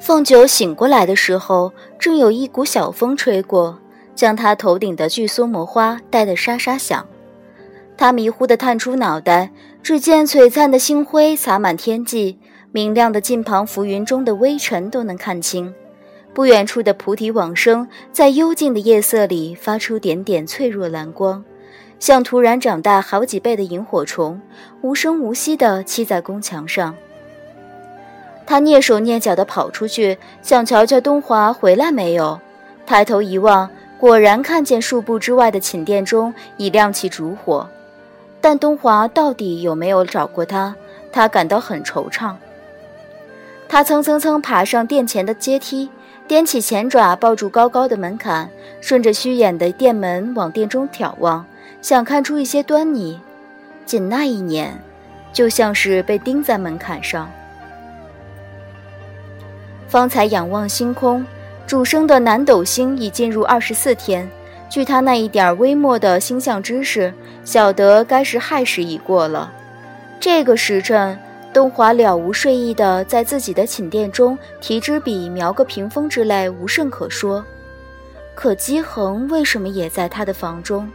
凤九醒过来的时候，正有一股小风吹过，将他头顶的巨松魔花带得沙沙响。他迷糊地探出脑袋，只见璀璨的星辉洒满天际，明亮的近旁浮云中的微尘都能看清。不远处的菩提往生，在幽静的夜色里发出点点脆弱蓝光，像突然长大好几倍的萤火虫，无声无息地栖在宫墙上。他蹑手蹑脚地跑出去，想瞧瞧东华回来没有。抬头一望，果然看见数步之外的寝殿中已亮起烛火。但东华到底有没有找过他？他感到很惆怅。他蹭蹭蹭爬上殿前的阶梯，踮起前爪抱住高高的门槛，顺着虚掩的殿门往殿中眺望，想看出一些端倪。仅那一年，就像是被钉在门槛上。方才仰望星空，主升的南斗星已进入二十四天。据他那一点微末的星象知识，晓得该是亥时已过了。这个时辰，东华了无睡意的在自己的寝殿中提支笔描个屏风之类，无甚可说。可姬恒为什么也在他的房中？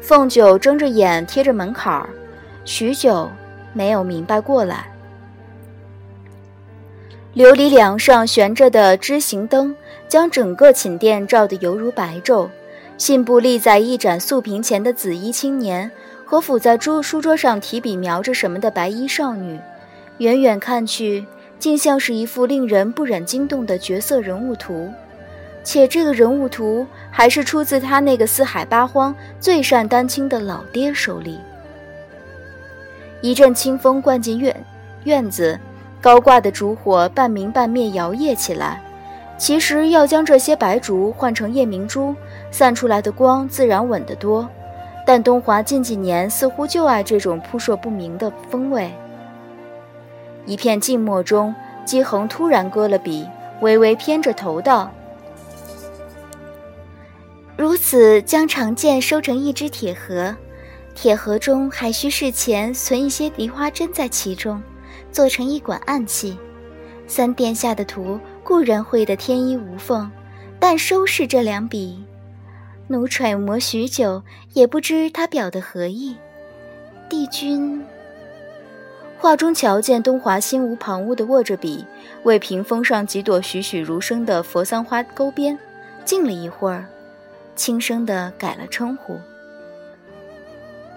凤九睁着眼贴着门槛儿，许久没有明白过来。琉璃梁上悬着的枝形灯，将整个寝殿照得犹如白昼。信步立在一盏素屏前的紫衣青年，和伏在桌书桌上提笔描着什么的白衣少女，远远看去，竟像是一幅令人不忍惊动的绝色人物图。且这个人物图还是出自他那个四海八荒最善丹青的老爹手里。一阵清风灌进院院子。高挂的烛火半明半灭摇曳起来，其实要将这些白烛换成夜明珠，散出来的光自然稳得多。但东华近几年似乎就爱这种扑朔不明的风味。一片静默中，姬恒突然搁了笔，微微偏着头道：“如此，将长剑收成一只铁盒，铁盒中还需事前存一些梨花针在其中。”做成一管暗器，三殿下的图固然绘得天衣无缝，但收拾这两笔，奴揣摩许久，也不知他表的何意。帝君，画中瞧见东华心无旁骛地握着笔，为屏风上几朵栩栩如生的佛桑花勾边，静了一会儿，轻声地改了称呼：“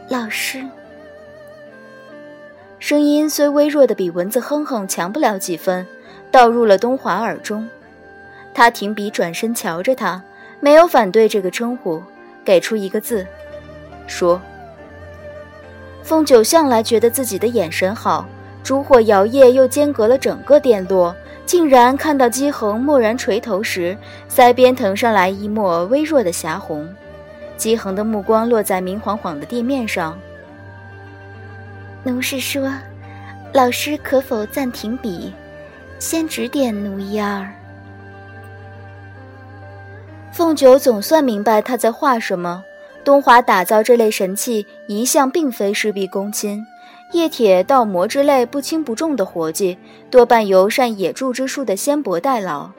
老师。”声音虽微弱的比蚊子哼哼强不了几分，倒入了东华耳中。他停笔，转身瞧着他，没有反对这个称呼，给出一个字，说：“凤九向来觉得自己的眼神好，烛火摇曳又间隔了整个殿落，竟然看到姬恒蓦然垂头时，腮边腾上来一抹微弱的霞红。姬恒的目光落在明晃晃的地面上。”奴是说，老师可否暂停笔，先指点奴一二？凤九总算明白他在画什么。东华打造这类神器，一向并非事必躬亲，冶铁、道魔之类不轻不重的活计，多半由善野柱之术的仙伯代劳。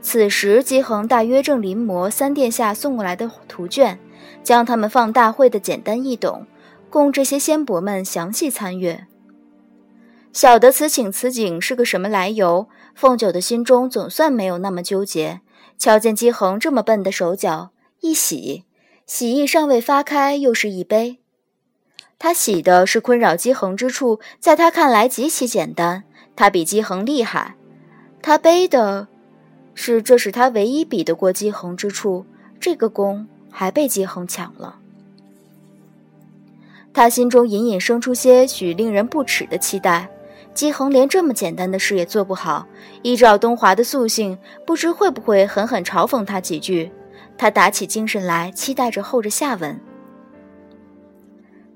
此时姬恒大约正临摹三殿下送过来的图卷，将他们放大绘的简单易懂。供这些仙伯们详细参阅。晓得此情此景是个什么来由，凤九的心中总算没有那么纠结。瞧见姬恒这么笨的手脚，一喜，喜意尚未发开，又是一悲。他喜的是困扰姬恒之处，在他看来极其简单，他比姬恒厉害；他悲的是，这是他唯一比得过姬恒之处，这个功还被姬恒抢了。他心中隐隐生出些许令人不齿的期待。姬恒连这么简单的事也做不好，依照东华的素性，不知会不会狠狠嘲讽他几句。他打起精神来，期待着候着下文。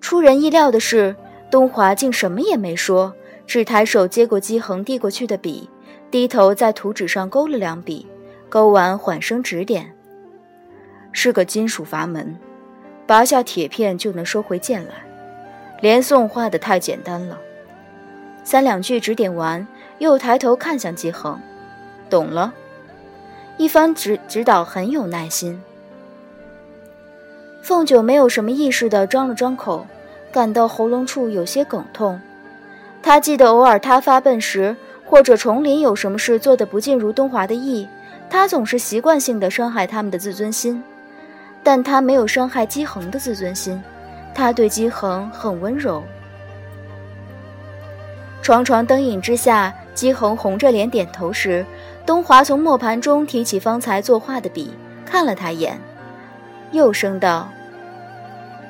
出人意料的是，东华竟什么也没说，只抬手接过姬恒递过去的笔，低头在图纸上勾了两笔，勾完缓声指点：“是个金属阀门，拔下铁片就能收回剑来。”连宋画的太简单了，三两句指点完，又抬头看向姬恒，懂了。一番指指导很有耐心。凤九没有什么意识的张了张口，感到喉咙处有些梗痛。他记得偶尔他发笨时，或者崇林有什么事做得不尽如东华的意，他总是习惯性的伤害他们的自尊心，但他没有伤害姬恒的自尊心，他对姬恒很温柔。床床灯影之下，姬恒红着脸点头时，东华从磨盘中提起方才作画的笔，看了他一眼，又声道：“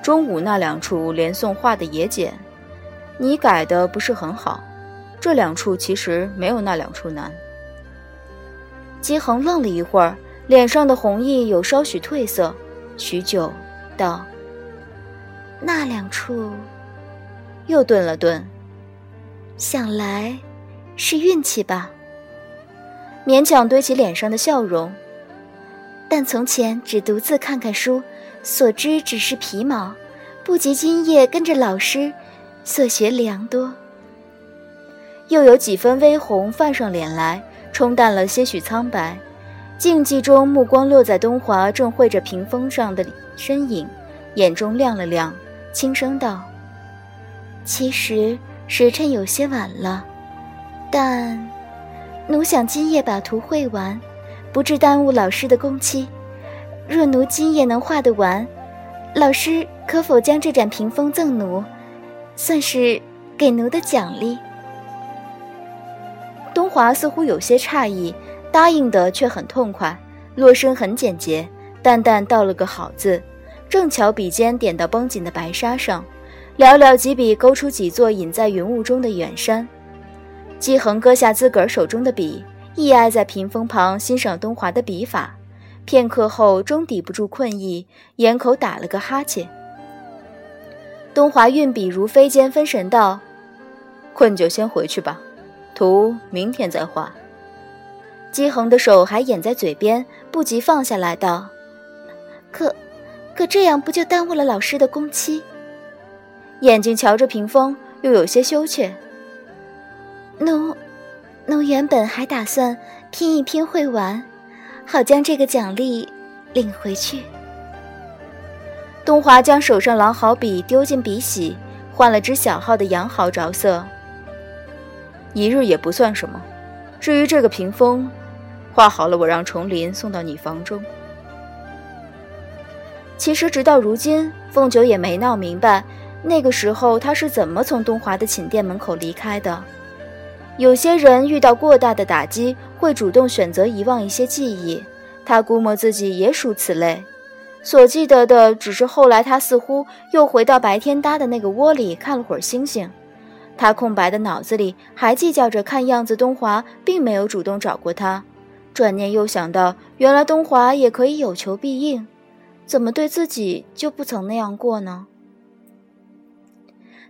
中午那两处连宋画的也简，你改的不是很好。这两处其实没有那两处难。”姬恒愣了一会儿，脸上的红意有稍许褪色，许久，道：“那两处。”又顿了顿。想来，是运气吧。勉强堆起脸上的笑容。但从前只独自看看书，所知只是皮毛，不及今夜跟着老师，所学良多。又有几分微红泛上脸来，冲淡了些许苍白。静寂中，目光落在东华正绘着屏风上的身影，眼中亮了亮，轻声道：“其实。”时辰有些晚了，但奴想今夜把图绘完，不致耽误老师的工期。若奴今夜能画得完，老师可否将这盏屏风赠奴，算是给奴的奖励？东华似乎有些诧异，答应的却很痛快，落声很简洁，淡淡道了个好字，正巧笔尖点到绷紧的白纱上。寥寥几笔，勾出几座隐在云雾中的远山。姬恒搁下自个儿手中的笔，倚挨在屏风旁欣赏东华的笔法。片刻后，终抵不住困意，掩口打了个哈欠。东华运笔如飞间，分神道：“困就先回去吧，图明天再画。”姬恒的手还掩在嘴边，不及放下来，道：“可，可这样不就耽误了老师的工期？”眼睛瞧着屏风，又有些羞怯。奴，奴原本还打算拼一拼会完，好将这个奖励领回去。东华将手上狼毫笔丢进笔洗，换了支小号的羊毫着色。一日也不算什么。至于这个屏风，画好了，我让崇林送到你房中。其实直到如今，凤九也没闹明白。那个时候，他是怎么从东华的寝殿门口离开的？有些人遇到过大的打击，会主动选择遗忘一些记忆。他估摸自己也属此类，所记得的只是后来他似乎又回到白天搭的那个窝里看了会儿星星。他空白的脑子里还计较着，看样子东华并没有主动找过他。转念又想到，原来东华也可以有求必应，怎么对自己就不曾那样过呢？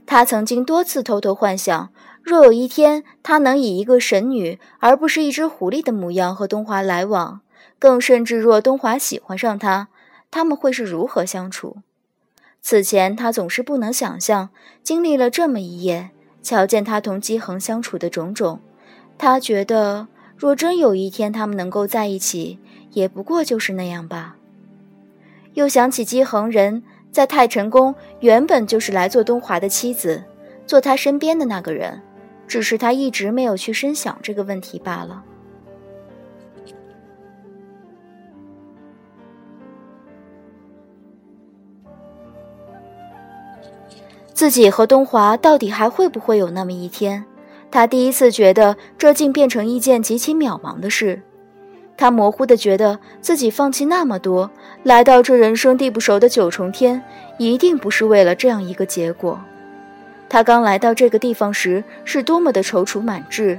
他曾经多次偷偷幻想，若有一天他能以一个神女而不是一只狐狸的模样和东华来往，更甚至若东华喜欢上他，他们会是如何相处？此前他总是不能想象，经历了这么一夜，瞧见他同姬恒相处的种种，他觉得若真有一天他们能够在一起，也不过就是那样吧。又想起姬恒人。在太晨宫，原本就是来做东华的妻子，做他身边的那个人，只是他一直没有去深想这个问题罢了。自己和东华到底还会不会有那么一天？他第一次觉得这竟变成一件极其渺茫的事。他模糊地觉得自己放弃那么多，来到这人生地不熟的九重天，一定不是为了这样一个结果。他刚来到这个地方时是多么的踌躇满志，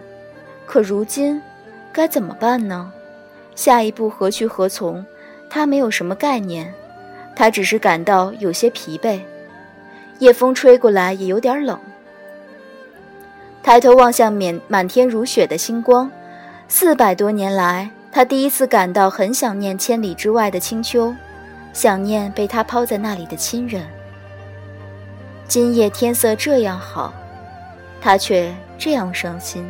可如今该怎么办呢？下一步何去何从？他没有什么概念，他只是感到有些疲惫。夜风吹过来也有点冷。抬头望向满满天如雪的星光，四百多年来。他第一次感到很想念千里之外的青丘，想念被他抛在那里的亲人。今夜天色这样好，他却这样伤心。